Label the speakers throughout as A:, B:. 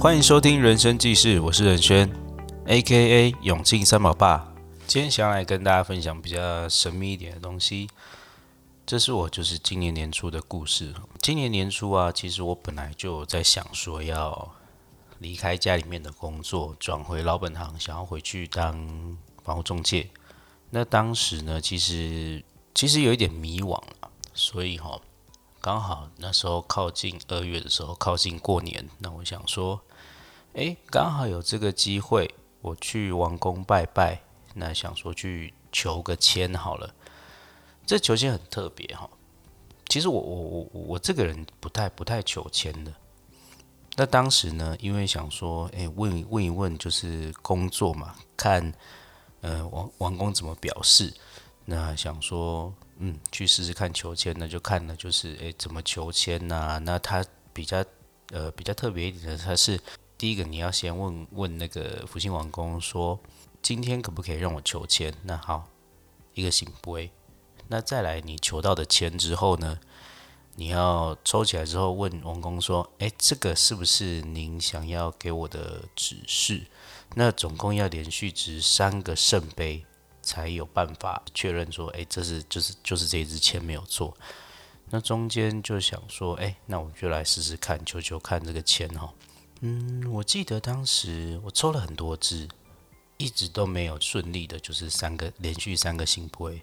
A: 欢迎收听《人生记事》，我是任轩，A.K.A. 永庆三宝爸。今天想来跟大家分享比较神秘一点的东西。这是我就是今年年初的故事。今年年初啊，其实我本来就在想说要离开家里面的工作，转回老本行，想要回去当房屋中介。那当时呢，其实其实有一点迷惘了，所以哈，刚好那时候靠近二月的时候，靠近过年，那我想说。哎，刚好有这个机会，我去王宫拜拜，那想说去求个签好了。这求签很特别哈，其实我我我我这个人不太不太求签的。那当时呢，因为想说，哎，问问一问就是工作嘛，看呃王王宫怎么表示。那想说，嗯，去试试看求签，那就看了就是哎怎么求签呐？那他比较呃比较特别一点的，他是。第一个，你要先问问那个福星王公说，今天可不可以让我求签？那好，一个醒杯。那再来，你求到的签之后呢，你要抽起来之后问王公说，哎，这个是不是您想要给我的指示？那总共要连续值三个圣杯，才有办法确认说，哎，这是就是就是这支签没有错。那中间就想说，哎，那我们就来试试看，求求看这个签哈。嗯，我记得当时我抽了很多支，一直都没有顺利的，就是三个连续三个星杯。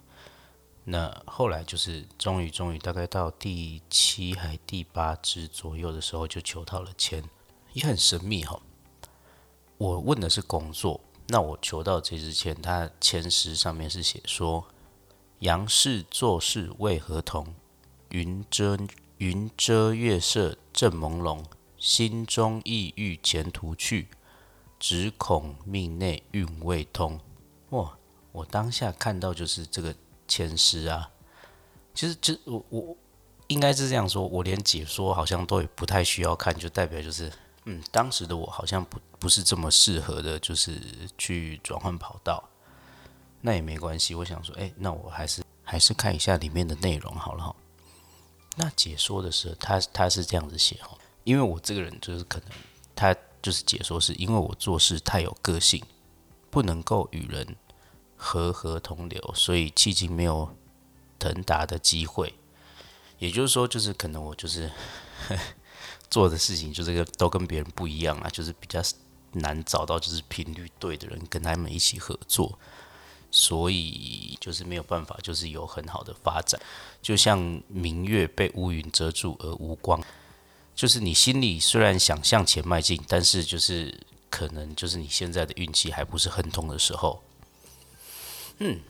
A: 那后来就是终于终于大概到第七还第八支左右的时候，就求到了签，也很神秘哈。我问的是工作，那我求到这支签，它签诗上面是写说：“杨氏做事为何同？云遮云遮月色正朦胧。”心中意欲前途去，只恐命内运未通。哇！我当下看到就是这个前诗啊，其实就我我应该是这样说，我连解说好像都也不太需要看，就代表就是嗯，当时的我好像不不是这么适合的，就是去转换跑道。那也没关系，我想说，哎，那我还是还是看一下里面的内容好了哈。那解说的时候，他他是这样子写哈。因为我这个人就是可能，他就是解说是因为我做事太有个性，不能够与人和和同流，所以迄今没有腾达的机会。也就是说，就是可能我就是 做的事情就这个都跟别人不一样啊，就是比较难找到就是频率对的人跟他们一起合作，所以就是没有办法，就是有很好的发展。就像明月被乌云遮住而无光。就是你心里虽然想向前迈进，但是就是可能就是你现在的运气还不是很通的时候，嗯，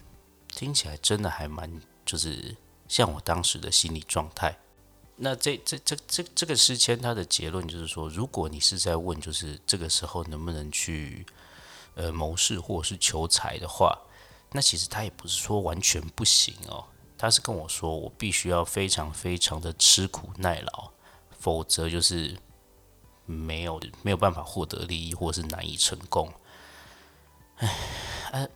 A: 听起来真的还蛮就是像我当时的心理状态。那这这这这这个诗签它的结论就是说，如果你是在问就是这个时候能不能去呃谋事或者是求财的话，那其实他也不是说完全不行哦，他是跟我说我必须要非常非常的吃苦耐劳。否则就是没有没有办法获得利益，或是难以成功。唉，啊，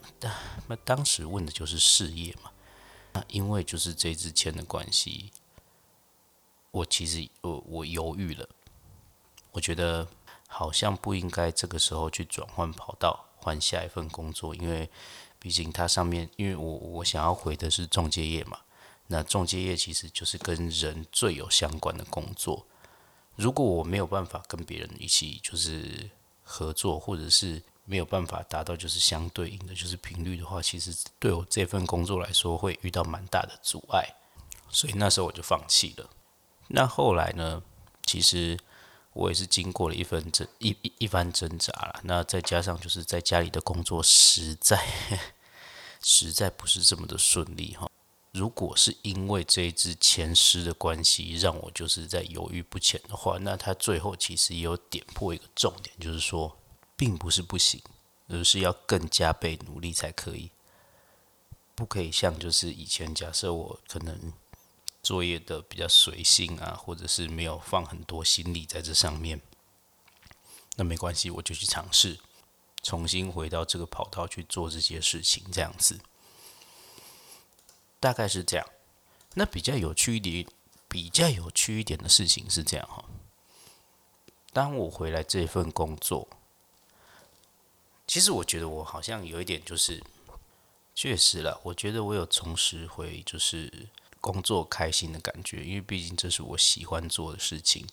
A: 那当时问的就是事业嘛。那因为就是这支签的关系，我其实我我犹豫了。我觉得好像不应该这个时候去转换跑道，换下一份工作，因为毕竟它上面，因为我我想要回的是中介业嘛。那中介业其实就是跟人最有相关的工作。如果我没有办法跟别人一起就是合作，或者是没有办法达到就是相对应的就是频率的话，其实对我这份工作来说会遇到蛮大的阻碍，所以那时候我就放弃了。那后来呢，其实我也是经过了一番挣一一一番挣扎了。那再加上就是在家里的工作实在 实在不是这么的顺利哈。如果是因为这一支前师的关系，让我就是在犹豫不前的话，那他最后其实也有点破一个重点，就是说，并不是不行，而是要更加倍努力才可以，不可以像就是以前假设我可能作业的比较随性啊，或者是没有放很多心力在这上面，那没关系，我就去尝试，重新回到这个跑道去做这些事情，这样子。大概是这样，那比较有趣一点、比较有趣一点的事情是这样哈。当我回来这份工作，其实我觉得我好像有一点就是，确实了，我觉得我有重拾回就是工作开心的感觉，因为毕竟这是我喜欢做的事情，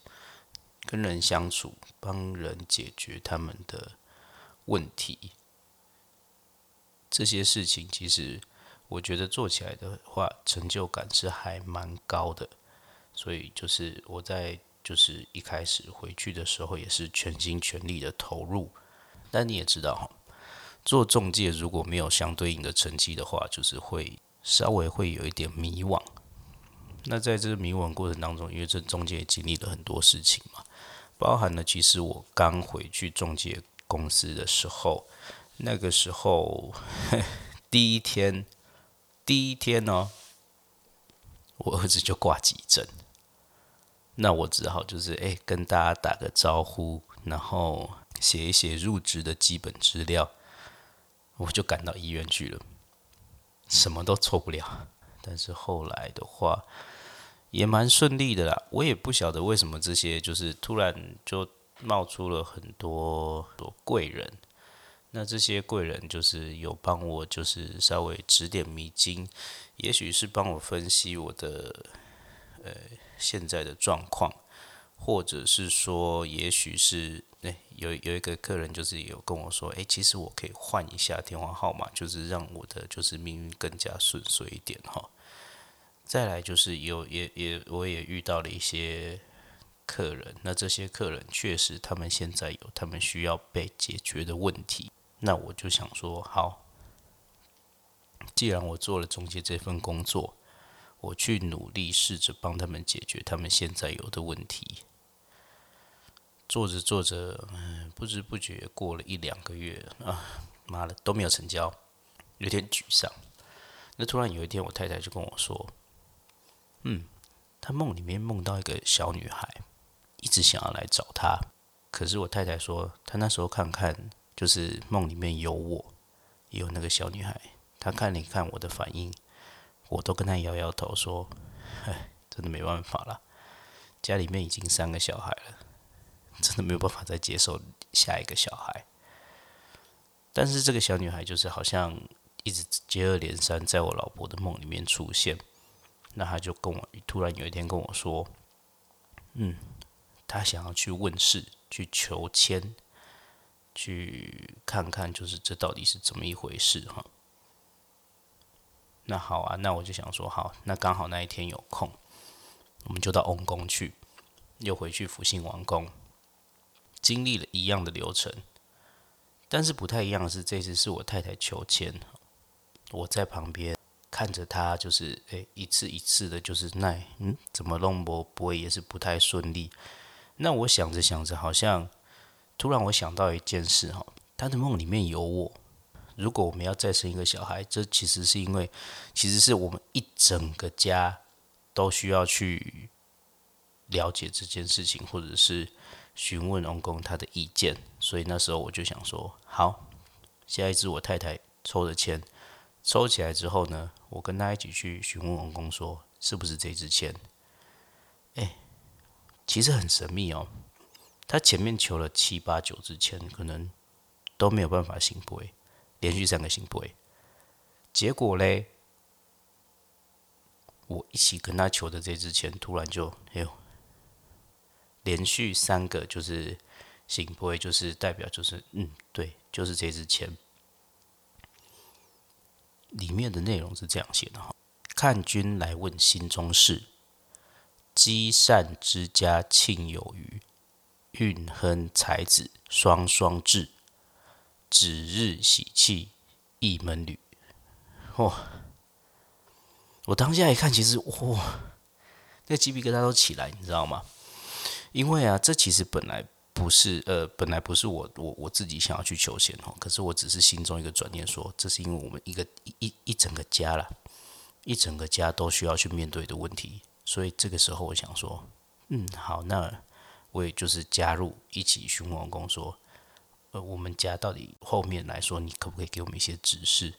A: 跟人相处，帮人解决他们的问题，这些事情其实我觉得做起来的话，成就感是还蛮高的，所以就是我在。就是一开始回去的时候，也是全心全力的投入。但你也知道哈，做中介如果没有相对应的成绩的话，就是会稍微会有一点迷惘。那在这个迷惘过程当中，因为这中介经历了很多事情嘛，包含了其实我刚回去中介公司的时候，那个时候 第一天，第一天呢，我儿子就挂急诊。那我只好就是哎，跟大家打个招呼，然后写一写入职的基本资料，我就赶到医院去了，什么都错不了。但是后来的话也蛮顺利的啦。我也不晓得为什么这些就是突然就冒出了很多贵人，那这些贵人就是有帮我就是稍微指点迷津，也许是帮我分析我的呃。现在的状况，或者是说，也许是哎，有有一个客人就是有跟我说，哎，其实我可以换一下电话号码，就是让我的就是命运更加顺遂一点哈。再来就是有也也我也遇到了一些客人，那这些客人确实他们现在有他们需要被解决的问题，那我就想说，好，既然我做了中介这份工作。我去努力试着帮他们解决他们现在有的问题，做着做着，嗯，不知不觉过了一两个月啊，妈的都没有成交，有点沮丧。那突然有一天，我太太就跟我说：“嗯，她梦里面梦到一个小女孩，一直想要来找她。可是我太太说，她那时候看看，就是梦里面有我，也有那个小女孩，她看了一看我的反应。”我都跟她摇摇头说：“唉，真的没办法了，家里面已经三个小孩了，真的没有办法再接受下一个小孩。但是这个小女孩就是好像一直接二连三在我老婆的梦里面出现，那她就跟我突然有一天跟我说：‘嗯，她想要去问事，去求签，去看看，就是这到底是怎么一回事？’哈。”那好啊，那我就想说，好，那刚好那一天有空，我们就到翁宫去，又回去福兴王宫，经历了一样的流程，但是不太一样的是，这次是我太太求签，我在旁边看着她，就是诶，一次一次的，就是那嗯，怎么弄不不会也是不太顺利。那我想着想着，好像突然我想到一件事哈，他的梦里面有我。如果我们要再生一个小孩，这其实是因为，其实是我们一整个家都需要去了解这件事情，或者是询问公公他的意见。所以那时候我就想说，好，下一支我太太抽的签，抽起来之后呢，我跟他一起去询问公公说，是不是这支签？哎，其实很神秘哦，他前面求了七八九支签，可能都没有办法行不？会。连续三个星杯，结果嘞，我一起跟他求的这支签，突然就哎呦，连续三个就是星杯，就是代表就是嗯，对，就是这支签。里面的内容是这样写的哈：看君来问心中事，积善之家庆有余，运亨才子双双至。指日喜气一门旅，哇！我当下一看，其实哇，那鸡皮疙瘩都起来，你知道吗？因为啊，这其实本来不是呃，本来不是我我我自己想要去求签哦，可是我只是心中一个转念，说这是因为我们一个一一整个家了，一整个家都需要去面对的问题，所以这个时候我想说，嗯，好，那我也就是加入一起询问王公说。呃，我们家到底后面来说，你可不可以给我们一些指示？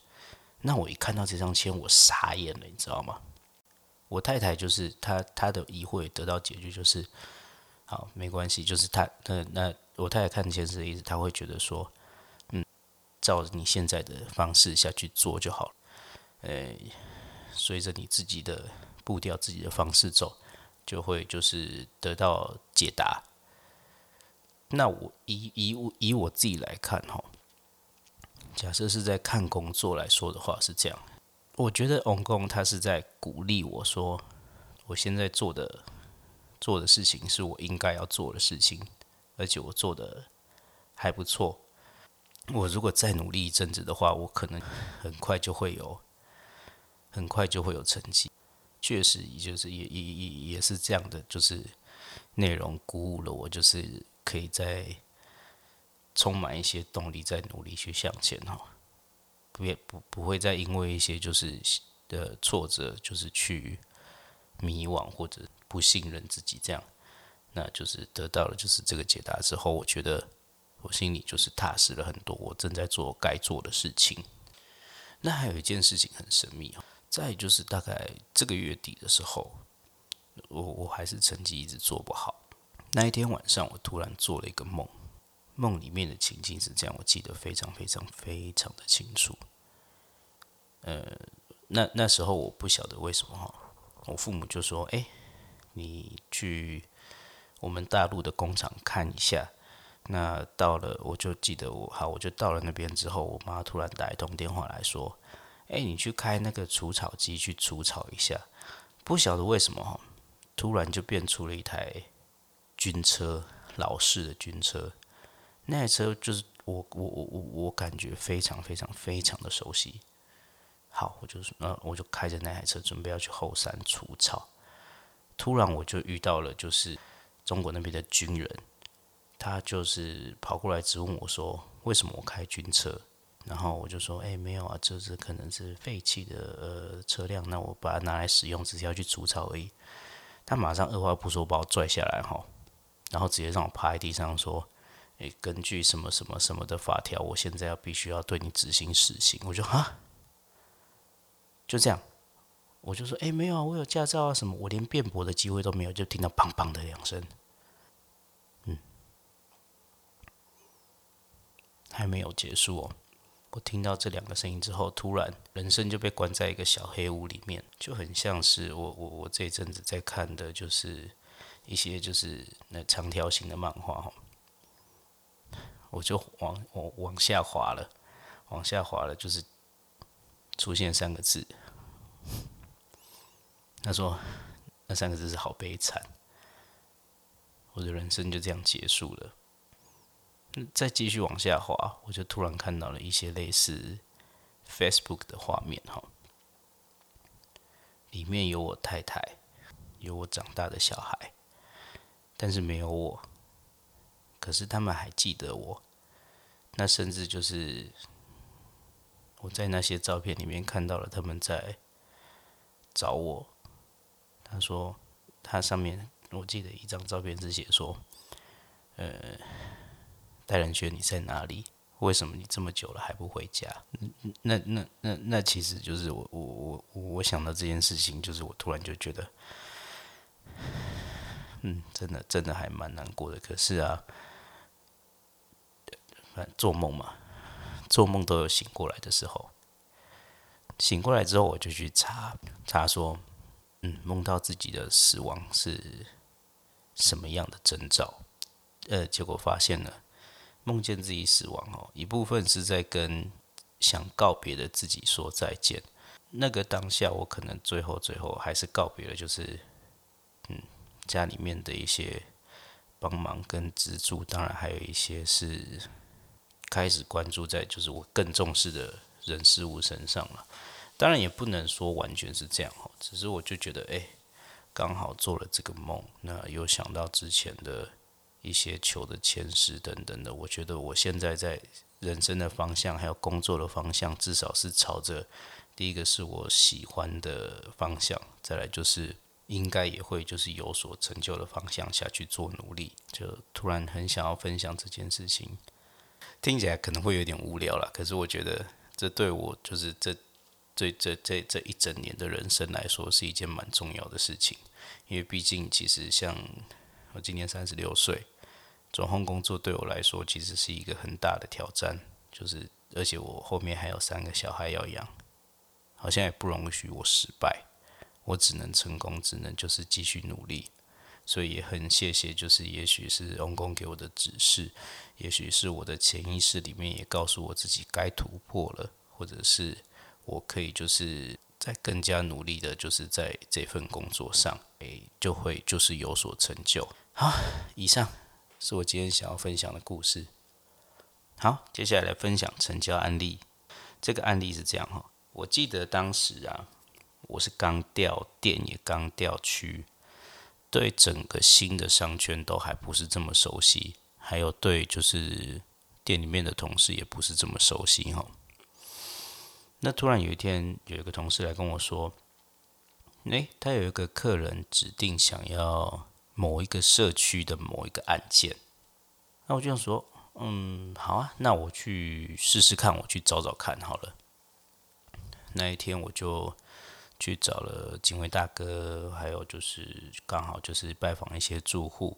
A: 那我一看到这张签，我傻眼了，你知道吗？我太太就是她，她的疑惑得到解决，就是好，没关系，就是他那那我太太看电视的意思，他会觉得说，嗯，照你现在的方式下去做就好了，呃，随着你自己的步调、自己的方式走，就会就是得到解答。那我以以我以我自己来看哈，假设是在看工作来说的话是这样，我觉得翁工他是在鼓励我说，我现在做的。做的事情是我应该要做的事情，而且我做的还不错。我如果再努力一阵子的话，我可能很快就会有，很快就会有成绩。确实，也就是也也也也是这样的，就是内容鼓舞了我，就是可以再充满一些动力，再努力去向前哈。不也不不会再因为一些就是的挫折，就是去迷惘或者。不信任自己，这样，那就是得到了就是这个解答之后，我觉得我心里就是踏实了很多。我正在做该做的事情。那还有一件事情很神秘哦，再就是大概这个月底的时候，我我还是成绩一直做不好。那一天晚上，我突然做了一个梦，梦里面的情境是这样，我记得非常非常非常的清楚。呃，那那时候我不晓得为什么哈，我父母就说：“哎。”你去我们大陆的工厂看一下。那到了，我就记得我好，我就到了那边之后，我妈突然打一通电话来说：“哎，你去开那个除草机去除草一下。”不晓得为什么哈，突然就变出了一台军车，老式的军车。那台车就是我我我我我感觉非常非常非常的熟悉。好，我就呃我就开着那台车准备要去后山除草。突然我就遇到了，就是中国那边的军人，他就是跑过来质问我说：“为什么我开军车？”然后我就说：“哎，没有啊，这是可能是废弃的呃车辆，那我把它拿来使用，只是要去除草而已。”他马上二话不说把我拽下来哈，然后直接让我趴在地上说：“哎，根据什么什么什么的法条，我现在要必须要对你执行死刑。”我就哈，就这样。我就说，哎，没有啊，我有驾照啊，什么，我连辩驳的机会都没有，就听到砰砰的两声，嗯，还没有结束哦。我听到这两个声音之后，突然人生就被关在一个小黑屋里面，就很像是我我我这一阵子在看的，就是一些就是那长条形的漫画哈。我就往往往下滑了，往下滑了，就是出现三个字。他说：“那三个字是好悲惨，我的人生就这样结束了。”再继续往下滑，我就突然看到了一些类似 Facebook 的画面，哈，里面有我太太，有我长大的小孩，但是没有我。可是他们还记得我，那甚至就是我在那些照片里面看到了他们在找我。他说：“他上面我记得一张照片是写说，呃，戴仁轩你在哪里？为什么你这么久了还不回家？那那那那其实就是我我我我想到这件事情，就是我突然就觉得，嗯，真的真的还蛮难过的。可是啊，做梦嘛，做梦都有醒过来的时候。醒过来之后，我就去查查说。”嗯，梦到自己的死亡是什么样的征兆？呃，结果发现了，梦见自己死亡哦，一部分是在跟想告别的自己说再见。那个当下，我可能最后最后还是告别了，就是嗯，家里面的一些帮忙跟资助，当然还有一些是开始关注在就是我更重视的人事物身上了。当然也不能说完全是这样哦，只是我就觉得，哎，刚好做了这个梦，那又想到之前的一些球的前世等等的，我觉得我现在在人生的方向还有工作的方向，至少是朝着第一个是我喜欢的方向，再来就是应该也会就是有所成就的方向下去做努力。就突然很想要分享这件事情，听起来可能会有点无聊了，可是我觉得这对我就是这。这这这这一整年的人生来说，是一件蛮重要的事情，因为毕竟其实像我今年三十六岁，转换工作对我来说其实是一个很大的挑战，就是而且我后面还有三个小孩要养，好像也不容许我失败，我只能成功，只能就是继续努力。所以也很谢谢，就是也许是翁公给我的指示，也许是我的潜意识里面也告诉我自己该突破了，或者是我可以就是在更加努力的，就是在这份工作上，诶，就会就是有所成就。好，以上是我今天想要分享的故事。好，接下来来分享成交案例。这个案例是这样哈，我记得当时啊，我是刚调店，也刚调区。对整个新的商圈都还不是这么熟悉，还有对就是店里面的同事也不是这么熟悉哈。那突然有一天有一个同事来跟我说：“诶，他有一个客人指定想要某一个社区的某一个案件。”那我就想说：“嗯，好啊，那我去试试看，我去找找看好了。”那一天我就。去找了警卫大哥，还有就是刚好就是拜访一些住户，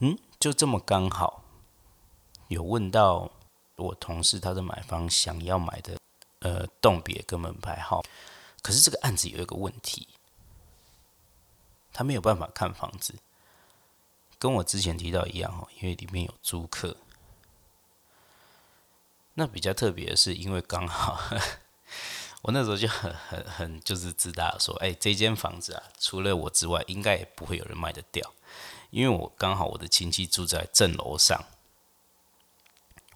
A: 嗯，就这么刚好有问到我同事他的买方想要买的呃栋别跟门牌号，可是这个案子有一个问题，他没有办法看房子，跟我之前提到一样哦，因为里面有租客。那比较特别的是，因为刚好。我那时候就很很很就是自大说，哎，这间房子啊，除了我之外，应该也不会有人卖得掉，因为我刚好我的亲戚住在正楼上，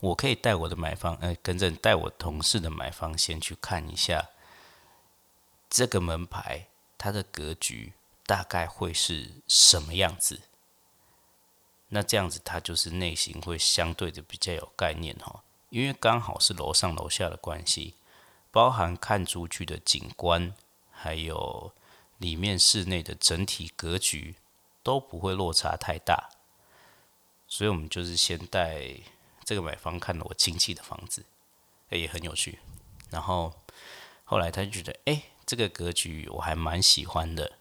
A: 我可以带我的买方，哎，跟着带我同事的买方先去看一下这个门牌，它的格局大概会是什么样子，那这样子他就是内心会相对的比较有概念哈，因为刚好是楼上楼下的关系。包含看出去的景观，还有里面室内的整体格局都不会落差太大，所以我们就是先带这个买方看了我亲戚的房子，也很有趣。然后后来他就觉得，哎，这个格局我还蛮喜欢的，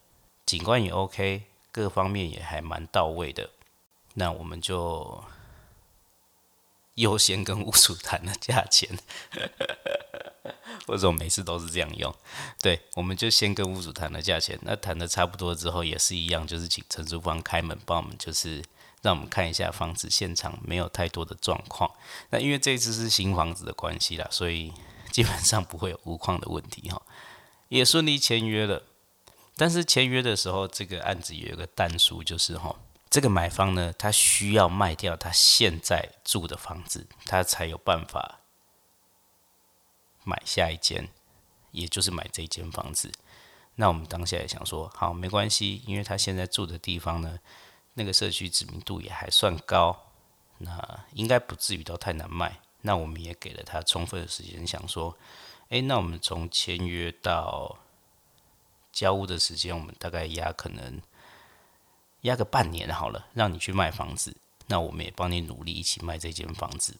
A: 景观也 OK，各方面也还蛮到位的。那我们就优先跟屋主谈了价钱。或者我每次都是这样用，对，我们就先跟屋主谈了价钱，那谈的差不多之后也是一样，就是请承租方开门帮我们，就是让我们看一下房子现场没有太多的状况。那因为这次是新房子的关系啦，所以基本上不会有屋框的问题哈，也顺利签约了。但是签约的时候，这个案子有一个淡书，就是哈，这个买方呢，他需要卖掉他现在住的房子，他才有办法。买下一间，也就是买这间房子。那我们当下也想说，好，没关系，因为他现在住的地方呢，那个社区知名度也还算高，那应该不至于到太难卖。那我们也给了他充分的时间，想说，诶，那我们从签约到交屋的时间，我们大概压可能压个半年好了，让你去卖房子，那我们也帮你努力一起卖这间房子。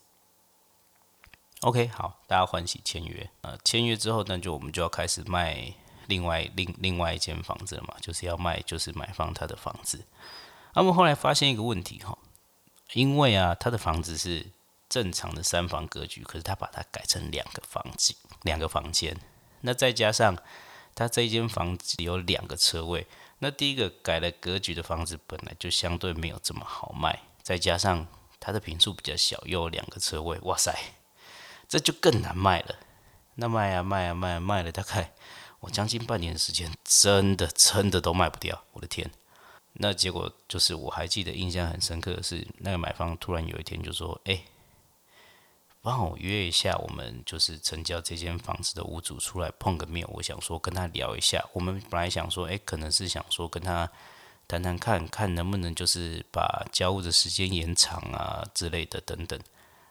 A: OK，好，大家欢喜签约。呃，签约之后，那就我们就要开始卖另外另另外一间房子了嘛，就是要卖就是买方他的房子。那么后来发现一个问题哈，因为啊，他的房子是正常的三房格局，可是他把它改成两个房间，两个房间。那再加上他这一间房子有两个车位，那第一个改了格局的房子本来就相对没有这么好卖，再加上它的平数比较小，又有两个车位，哇塞！这就更难卖了。那卖啊卖啊卖啊卖了，大概我将近半年的时间，真的真的都卖不掉。我的天！那结果就是，我还记得印象很深刻的是，那个买方突然有一天就说：“哎，帮我约一下，我们就是成交这间房子的屋主出来碰个面。我想说跟他聊一下。我们本来想说，哎，可能是想说跟他谈谈看看能不能就是把交屋的时间延长啊之类的等等。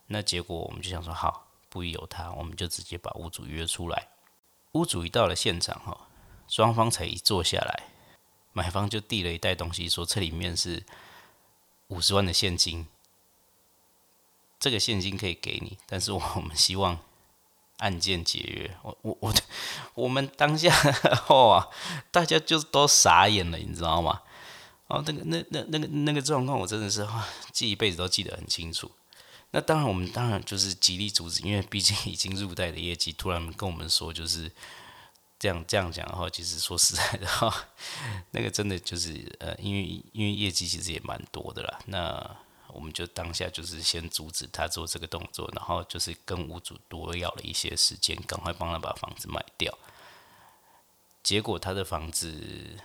A: 那结果我们就想说好。”不有他，我们就直接把屋主约出来。屋主一到了现场，哈，双方才一坐下来，买方就递了一袋东西，说这里面是五十万的现金，这个现金可以给你，但是我们希望案件解约。我我我，我们当下哇，大家就都傻眼了，你知道吗？哦，那个那那那个那个状况，我真的是记一辈子都记得很清楚。那当然，我们当然就是极力阻止，因为毕竟已经入袋的业绩，突然跟我们说就是这样这样讲的话，其实说实在的哈，那个真的就是呃，因为因为业绩其实也蛮多的啦。那我们就当下就是先阻止他做这个动作，然后就是跟屋主多要了一些时间，赶快帮他把房子卖掉。结果他的房子。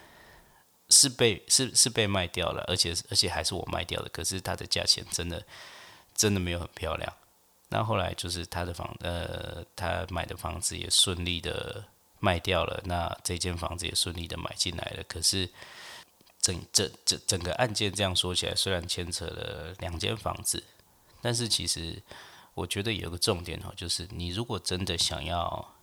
A: 是被是是被卖掉了，而且而且还是我卖掉的。可是它的价钱真的真的没有很漂亮。那后来就是他的房呃，他买的房子也顺利的卖掉了，那这间房子也顺利的买进来了。可是整整整整个案件这样说起来，虽然牵扯了两间房子，但是其实我觉得有个重点哦，就是你如果真的想要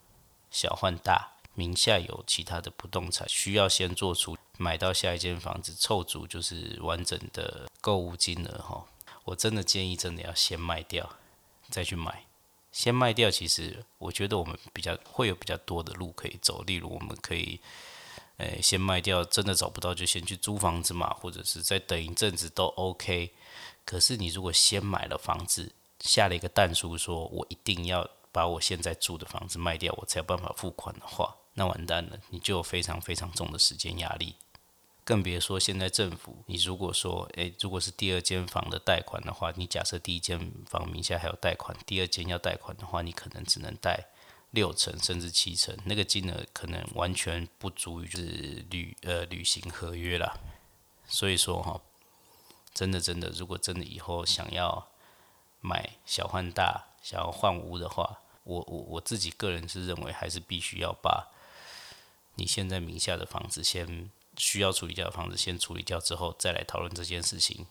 A: 小换大。名下有其他的不动产，需要先做出买到下一间房子凑足就是完整的购物金额哈。我真的建议，真的要先卖掉再去买。先卖掉，其实我觉得我们比较会有比较多的路可以走。例如，我们可以，诶，先卖掉，真的找不到就先去租房子嘛，或者是再等一阵子都 OK。可是你如果先买了房子，下了一个蛋书，说我一定要把我现在住的房子卖掉，我才有办法付款的话。那完蛋了，你就有非常非常重的时间压力，更别说现在政府，你如果说，诶，如果是第二间房的贷款的话，你假设第一间房名下还有贷款，第二间要贷款的话，你可能只能贷六成甚至七成，那个金额可能完全不足以就是履呃履行合约了。所以说哈，真的真的，如果真的以后想要买小换大，想要换屋的话，我我我自己个人是认为还是必须要把。你现在名下的房子，先需要处理掉的房子先处理掉之后，再来讨论这件事情，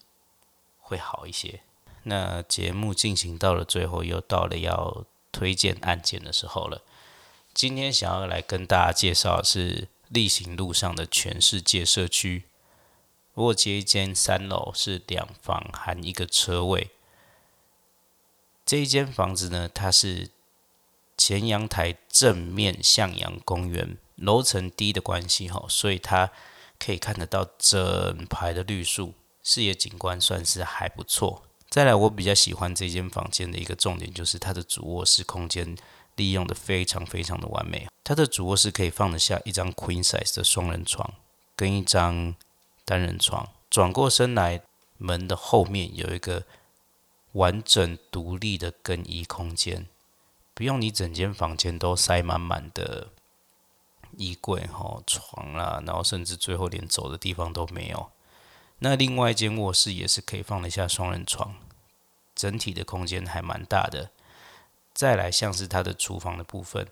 A: 会好一些。那节目进行到了最后，又到了要推荐案件的时候了。今天想要来跟大家介绍的是例行路上的全世界社区。如果接一间三楼，是两房含一个车位。这一间房子呢，它是前阳台正面向阳公园。楼层低的关系哈，所以它可以看得到整排的绿树，视野景观算是还不错。再来，我比较喜欢这间房间的一个重点就是它的主卧室空间利用的非常非常的完美。它的主卧室可以放得下一张 queen size 的双人床跟一张单人床。转过身来，门的后面有一个完整独立的更衣空间，不用你整间房间都塞满满的。衣柜、哈床啦，然后甚至最后连走的地方都没有。那另外一间卧室也是可以放得下双人床，整体的空间还蛮大的。再来像是它的厨房的部分，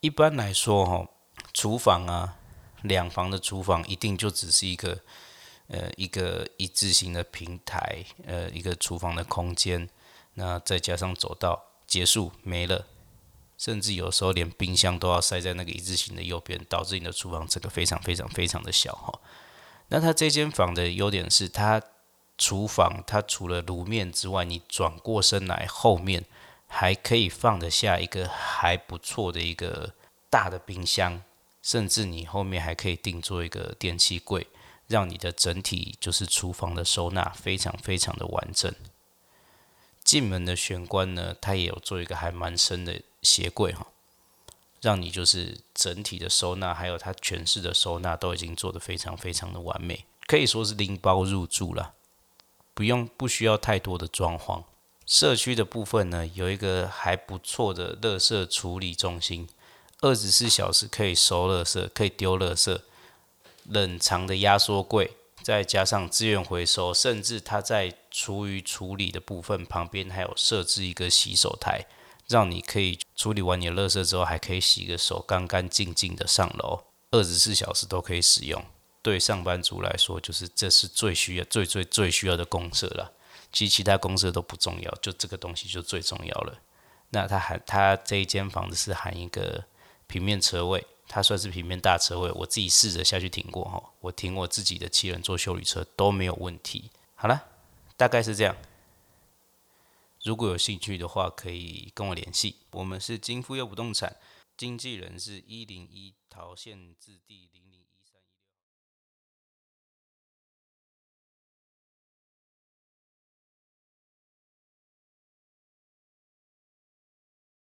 A: 一般来说哈，厨房啊，两房的厨房一定就只是一个呃一个一字形的平台，呃一个厨房的空间，那再加上走道，结束没了。甚至有时候连冰箱都要塞在那个一字形的右边，导致你的厨房整个非常非常非常的小哈。那它这间房的优点是，它厨房它除了炉面之外，你转过身来后面还可以放得下一个还不错的一个大的冰箱，甚至你后面还可以定做一个电器柜，让你的整体就是厨房的收纳非常非常的完整。进门的玄关呢，它也有做一个还蛮深的。鞋柜哈，让你就是整体的收纳，还有它全室的收纳都已经做得非常非常的完美，可以说是拎包入住了，不用不需要太多的装潢。社区的部分呢，有一个还不错的垃圾处理中心，二十四小时可以收垃圾，可以丢垃圾，冷藏的压缩柜，再加上资源回收，甚至它在厨余处理的部分旁边还有设置一个洗手台。让你可以处理完你的垃圾之后，还可以洗个手，干干净净的上楼，二十四小时都可以使用。对上班族来说，就是这是最需要、最最最需要的公社了。其实其他公社都不重要，就这个东西就最重要了。那它含它这一间房子是含一个平面车位，它算是平面大车位。我自己试着下去停过哈，我停我自己的七人座修理车都没有问题。好了，大概是这样。如果有兴趣的话，可以跟我联系。我们是金富佑不动产经纪人，是一零一桃县置地。